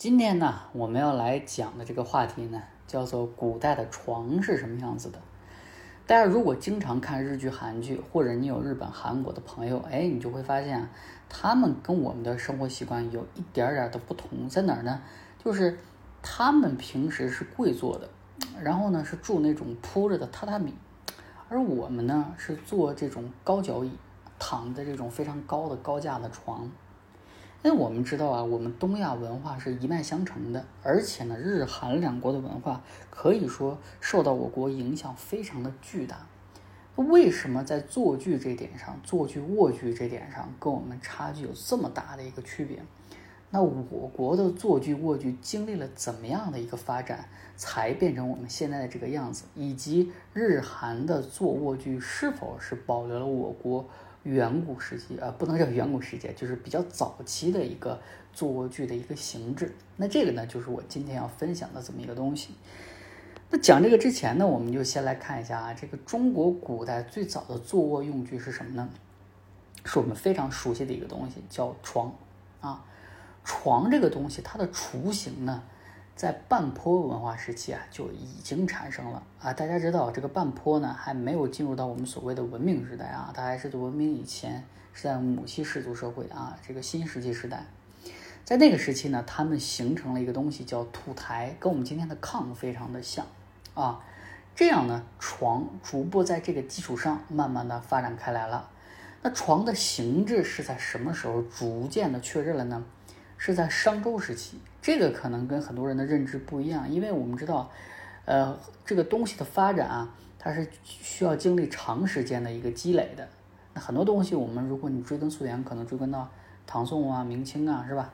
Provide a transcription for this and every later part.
今天呢，我们要来讲的这个话题呢，叫做古代的床是什么样子的。大家如果经常看日剧、韩剧，或者你有日本、韩国的朋友，哎，你就会发现，他们跟我们的生活习惯有一点点的不同，在哪儿呢？就是他们平时是跪坐的，然后呢是住那种铺着的榻榻米，而我们呢是坐这种高脚椅，躺在这种非常高的高架的床。那我们知道啊，我们东亚文化是一脉相承的，而且呢，日韩两国的文化可以说受到我国影响非常的巨大。为什么在坐具这点上，坐具卧具这点上跟我们差距有这么大的一个区别？那我国的坐具卧具经历了怎么样的一个发展，才变成我们现在的这个样子？以及日韩的坐卧具是否是保留了我国？远古时期啊，不能叫远古时期，就是比较早期的一个坐卧具的一个形制。那这个呢，就是我今天要分享的这么一个东西。那讲这个之前呢，我们就先来看一下啊，这个中国古代最早的坐卧用具是什么呢？是我们非常熟悉的一个东西，叫床啊。床这个东西，它的雏形呢？在半坡文化时期啊，就已经产生了啊。大家知道，这个半坡呢，还没有进入到我们所谓的文明时代啊，它还是文明以前，是在母系氏族社会啊，这个新石器时代。在那个时期呢，他们形成了一个东西叫土台，跟我们今天的炕非常的像啊。这样呢，床逐步在这个基础上慢慢的发展开来了。那床的形制是在什么时候逐渐的确认了呢？是在商周时期，这个可能跟很多人的认知不一样，因为我们知道，呃，这个东西的发展啊，它是需要经历长时间的一个积累的。那很多东西，我们如果你追根溯源，可能追根到唐宋啊、明清啊，是吧？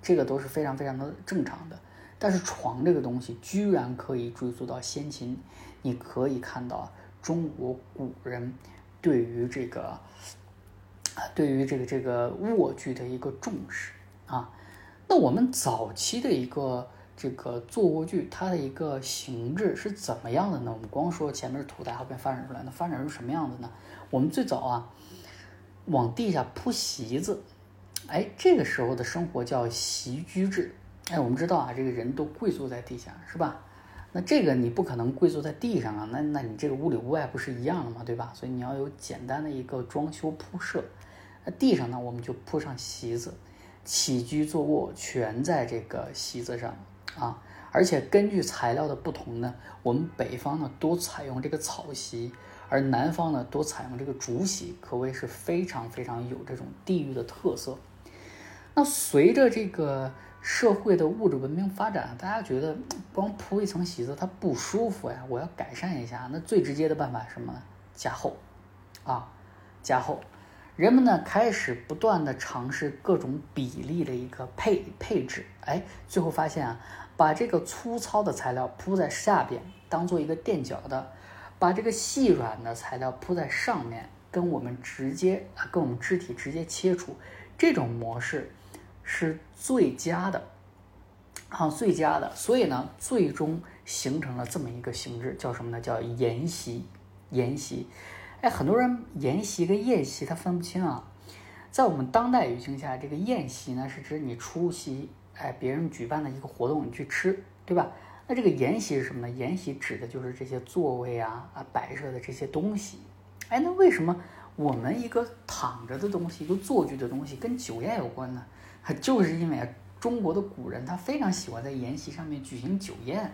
这个都是非常非常的正常的。但是床这个东西，居然可以追溯到先秦，你可以看到中国古人对于这个，对于这个这个卧具的一个重视。啊，那我们早期的一个这个坐卧具，它的一个形制是怎么样的呢？我们光说前面是土台，后边发展出来，那发展成什么样子呢？我们最早啊，往地下铺席子，哎，这个时候的生活叫席居制。哎，我们知道啊，这个人都跪坐在地下，是吧？那这个你不可能跪坐在地上啊，那那你这个屋里屋外不是一样的吗？对吧？所以你要有简单的一个装修铺设。那地上呢，我们就铺上席子。起居坐卧全在这个席子上啊，而且根据材料的不同呢，我们北方呢多采用这个草席，而南方呢多采用这个竹席，可谓是非常非常有这种地域的特色。那随着这个社会的物质文明发展，大家觉得光铺一层席子它不舒服呀，我要改善一下，那最直接的办法是什么呢？加厚啊，加厚。人们呢开始不断的尝试各种比例的一个配配置，哎，最后发现啊，把这个粗糙的材料铺在下边，当做一个垫脚的，把这个细软的材料铺在上面，跟我们直接啊，跟我们肢体直接切除，这种模式是最佳的，啊，最佳的。所以呢，最终形成了这么一个形制，叫什么呢？叫沿袭，沿袭。哎，很多人筵席跟宴席他分不清啊。在我们当代语境下，这个宴席呢是指你出席哎别人举办的一个活动，你去吃，对吧？那这个筵席是什么呢？筵席指的就是这些座位啊啊摆设的这些东西。哎，那为什么我们一个躺着的东西，一个坐具的东西跟酒宴有关呢？就是因为中国的古人他非常喜欢在筵席上面举行酒宴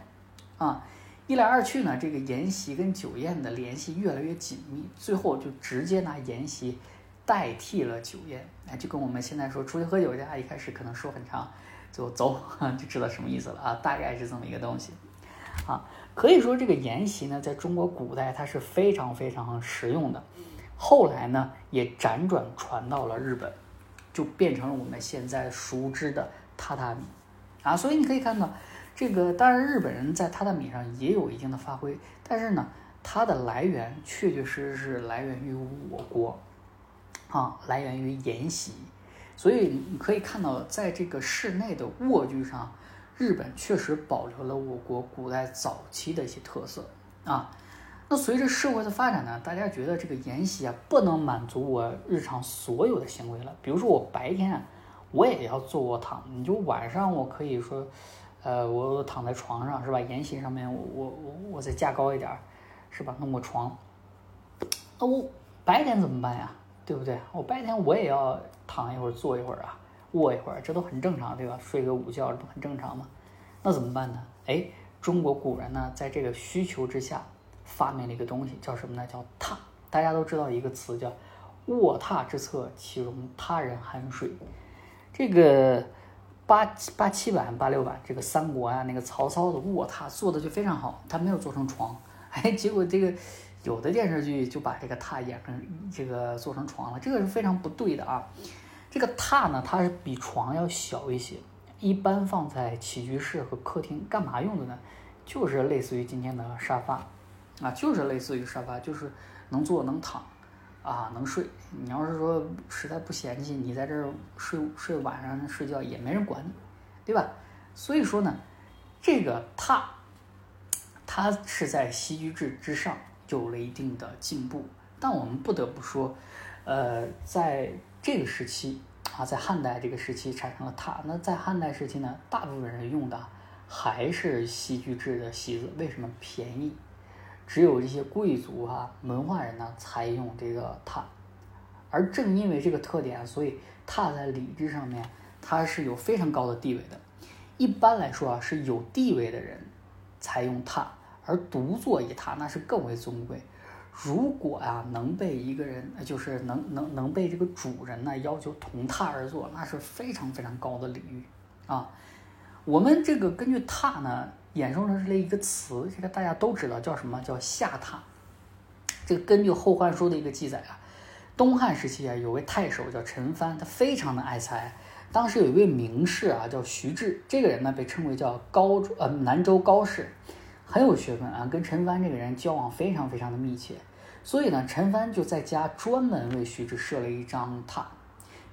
啊。一来二去呢，这个筵席跟酒宴的联系越来越紧密，最后就直接拿筵席代替了酒宴。哎，就跟我们现在说出去喝酒去，一开始可能说很长，最后走 就知道什么意思了啊，大概是这么一个东西。啊，可以说这个筵席呢，在中国古代它是非常非常实用的。后来呢，也辗转传到了日本，就变成了我们现在熟知的榻榻米。啊，所以你可以看到。这个当然，日本人在榻榻米上也有一定的发挥，但是呢，它的来源确确实实是来源于我国，啊，来源于沿袭，所以你可以看到，在这个室内的卧具上，日本确实保留了我国古代早期的一些特色啊。那随着社会的发展呢，大家觉得这个沿袭啊，不能满足我日常所有的行为了，比如说我白天。我也要做卧躺。你就晚上我可以说，呃，我躺在床上是吧？沿袭上面我我我我再架高一点，是吧？弄个床。那我白天怎么办呀？对不对？我白天我也要躺一会儿，坐一会儿啊，卧一会儿，这都很正常，对吧？睡个午觉这不很正常吗？那怎么办呢？哎，中国古人呢，在这个需求之下，发明了一个东西，叫什么呢？叫榻。大家都知道一个词叫“卧榻之侧，岂容他人酣睡”。这个八八七版、八六版，这个三国啊，那个曹操的卧榻做的就非常好，他没有做成床。哎，结果这个。有的电视剧就把这个榻演成这个做成床了，这个是非常不对的啊。这个榻呢，它是比床要小一些，一般放在起居室和客厅，干嘛用的呢？就是类似于今天的沙发啊，就是类似于沙发，就是能坐能躺啊，能睡。你要是说实在不嫌弃，你在这儿睡睡晚上睡觉也没人管你，对吧？所以说呢，这个榻它是在西居制之上。有了一定的进步，但我们不得不说，呃，在这个时期啊，在汉代这个时期产生了榻。那在汉代时期呢，大部分人用的还是西居制的席子，为什么便宜？只有这些贵族啊、文化人呢才用这个榻。而正因为这个特点，所以榻在礼制上面它是有非常高的地位的。一般来说啊，是有地位的人才用榻。而独坐一榻那是更为尊贵。如果呀能被一个人，就是能能能被这个主人呢要求同榻而坐，那是非常非常高的礼遇啊。我们这个根据榻呢衍生出来一个词，这个大家都知道叫什么叫下榻。这个根据《后汉书》的一个记载啊，东汉时期啊有位太守叫陈蕃，他非常的爱才。当时有一位名士啊叫徐志，这个人呢被称为叫高呃南州高士。很有学问啊，跟陈蕃这个人交往非常非常的密切，所以呢，陈蕃就在家专门为徐志设了一张榻，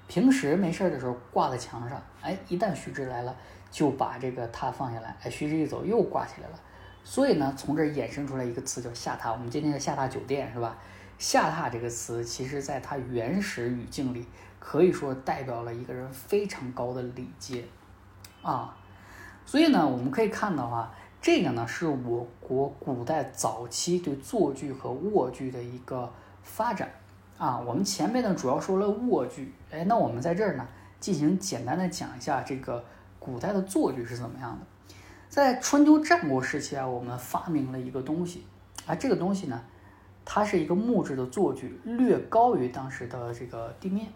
平时没事的时候挂在墙上，哎，一旦徐志来了，就把这个榻放下来，哎，徐志一走又挂起来了，所以呢，从这儿衍生出来一个词叫下榻。我们今天的下榻酒店是吧？下榻这个词，其实在它原始语境里，可以说代表了一个人非常高的礼节啊，所以呢，我们可以看到啊。这个呢，是我国古代早期对坐具和卧具的一个发展啊。我们前面呢主要说了卧具，哎，那我们在这儿呢进行简单的讲一下这个古代的坐具是怎么样的。在春秋战国时期啊，我们发明了一个东西啊，这个东西呢，它是一个木质的坐具，略高于当时的这个地面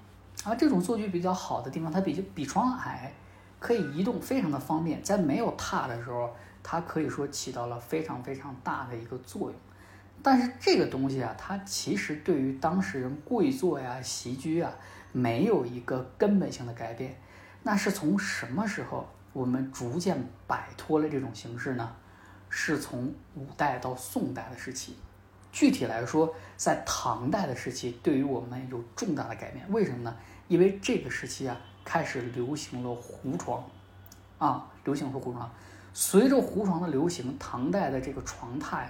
啊。这种坐具比较好的地方，它比比床矮，可以移动，非常的方便。在没有榻的时候。它可以说起到了非常非常大的一个作用，但是这个东西啊，它其实对于当时人跪坐呀、席居啊，没有一个根本性的改变。那是从什么时候我们逐渐摆脱了这种形式呢？是从五代到宋代的时期。具体来说，在唐代的时期，对于我们有重大的改变。为什么呢？因为这个时期啊，开始流行了胡床，啊，流行了胡床。随着胡床的流行，唐代的这个床榻，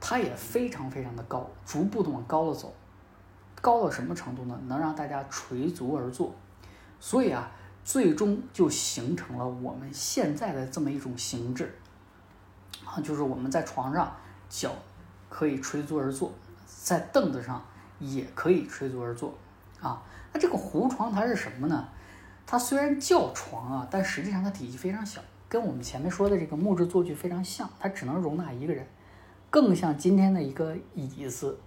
它也非常非常的高，逐步的往高了走，高到什么程度呢？能让大家垂足而坐，所以啊，最终就形成了我们现在的这么一种形制，啊，就是我们在床上脚可以垂足而坐，在凳子上也可以垂足而坐，啊，那这个胡床它是什么呢？它虽然叫床啊，但实际上它体积非常小。跟我们前面说的这个木质坐具非常像，它只能容纳一个人，更像今天的一个椅子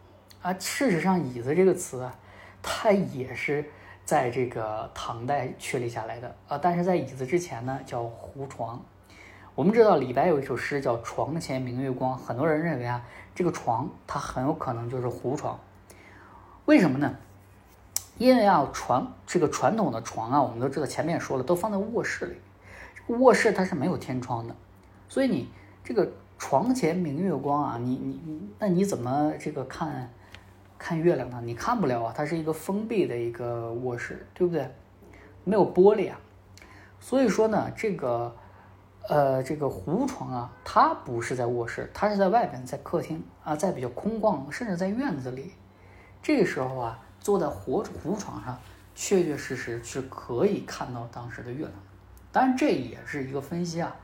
啊。事实上，椅子这个词啊，它也是在这个唐代确立下来的啊。但是在椅子之前呢，叫胡床。我们知道李白有一首诗叫《床前明月光》，很多人认为啊，这个床它很有可能就是胡床。为什么呢？因为啊，床这个传统的床啊，我们都知道，前面说了，都放在卧室里。卧室它是没有天窗的，所以你这个床前明月光啊，你你你，那你怎么这个看看月亮呢？你看不了啊，它是一个封闭的一个卧室，对不对？没有玻璃啊，所以说呢，这个呃这个胡床啊，它不是在卧室，它是在外边，在客厅啊，在比较空旷，甚至在院子里。这个时候啊，坐在胡胡床上，确确实实是可以看到当时的月亮。当然，这也是一个分析啊，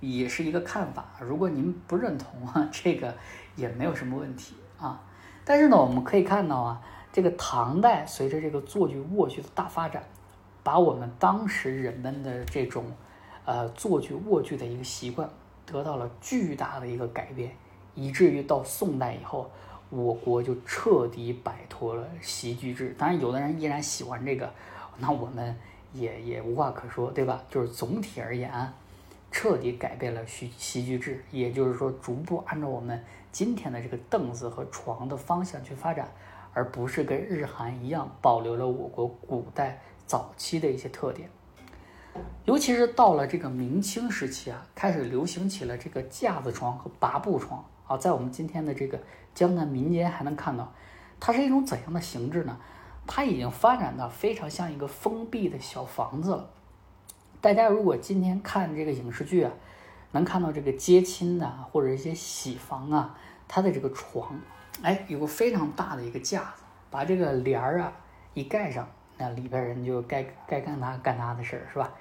也是一个看法。如果您不认同啊，这个也没有什么问题啊。但是呢，我们可以看到啊，这个唐代随着这个坐剧卧具的大发展，把我们当时人们的这种呃坐剧卧具的一个习惯得到了巨大的一个改变，以至于到宋代以后，我国就彻底摆脱了席剧制。当然，有的人依然喜欢这个，那我们。也也无话可说，对吧？就是总体而言，彻底改变了席席剧制，也就是说，逐步按照我们今天的这个凳子和床的方向去发展，而不是跟日韩一样保留了我国古代早期的一些特点。尤其是到了这个明清时期啊，开始流行起了这个架子床和拔步床啊，在我们今天的这个江南民间还能看到，它是一种怎样的形制呢？它已经发展到非常像一个封闭的小房子了。大家如果今天看这个影视剧啊，能看到这个接亲的或者一些喜房啊，它的这个床，哎，有个非常大的一个架子，把这个帘儿啊一盖上，那里边人就该该干他干他的事儿，是吧？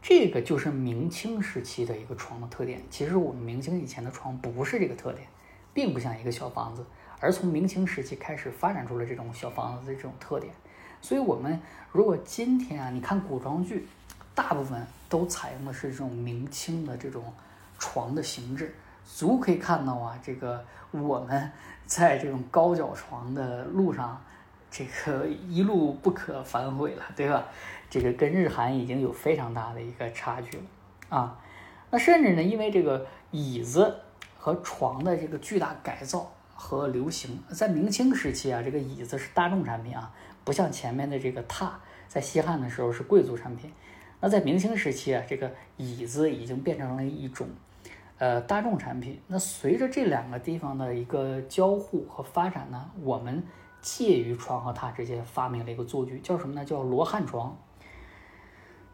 这个就是明清时期的一个床的特点。其实我们明清以前的床不是这个特点，并不像一个小房子。而从明清时期开始发展出了这种小房子的这种特点，所以，我们如果今天啊，你看古装剧，大部分都采用的是这种明清的这种床的形制，足可以看到啊，这个我们在这种高脚床的路上，这个一路不可反悔了，对吧？这个跟日韩已经有非常大的一个差距了啊。那甚至呢，因为这个椅子和床的这个巨大改造。和流行，在明清时期啊，这个椅子是大众产品啊，不像前面的这个榻，在西汉的时候是贵族产品。那在明清时期啊，这个椅子已经变成了一种呃大众产品。那随着这两个地方的一个交互和发展呢，我们介于床和榻之间发明了一个坐具，叫什么呢？叫罗汉床。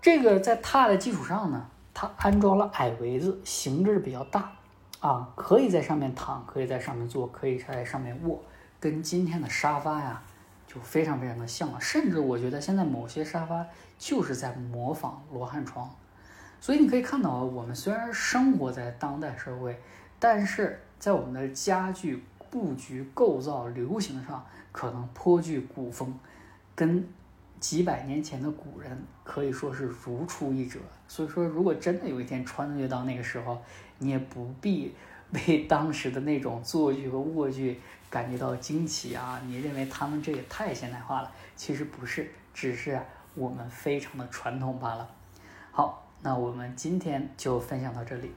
这个在榻的基础上呢，它安装了矮围子，形制比较大。啊，可以在上面躺，可以在上面坐，可以在上面卧，跟今天的沙发呀，就非常非常的像了。甚至我觉得现在某些沙发就是在模仿罗汉床。所以你可以看到，我们虽然生活在当代社会，但是在我们的家具布局、构造、流行上，可能颇具古风，跟几百年前的古人可以说是如出一辙。所以说，如果真的有一天穿越到那个时候，你也不必 为当时的那种坐具和卧具感觉到惊奇啊！你认为他们这也太现代化了？其实不是，只是我们非常的传统罢了。好，那我们今天就分享到这里。